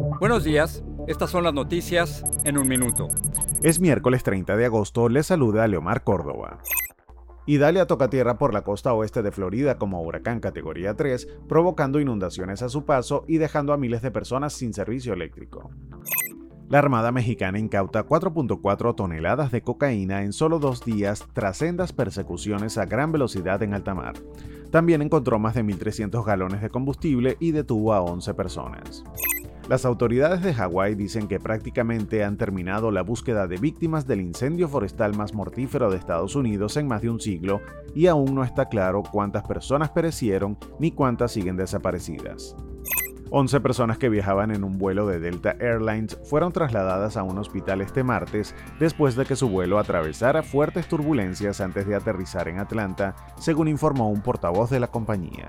Buenos días, estas son las noticias en un minuto. Es miércoles 30 de agosto, le saluda Leomar Córdoba. Idalia toca tierra por la costa oeste de Florida como huracán categoría 3, provocando inundaciones a su paso y dejando a miles de personas sin servicio eléctrico. La Armada Mexicana incauta 4.4 toneladas de cocaína en solo dos días tras sendas persecuciones a gran velocidad en alta mar. También encontró más de 1.300 galones de combustible y detuvo a 11 personas. Las autoridades de Hawái dicen que prácticamente han terminado la búsqueda de víctimas del incendio forestal más mortífero de Estados Unidos en más de un siglo y aún no está claro cuántas personas perecieron ni cuántas siguen desaparecidas. 11 personas que viajaban en un vuelo de Delta Airlines fueron trasladadas a un hospital este martes después de que su vuelo atravesara fuertes turbulencias antes de aterrizar en Atlanta, según informó un portavoz de la compañía.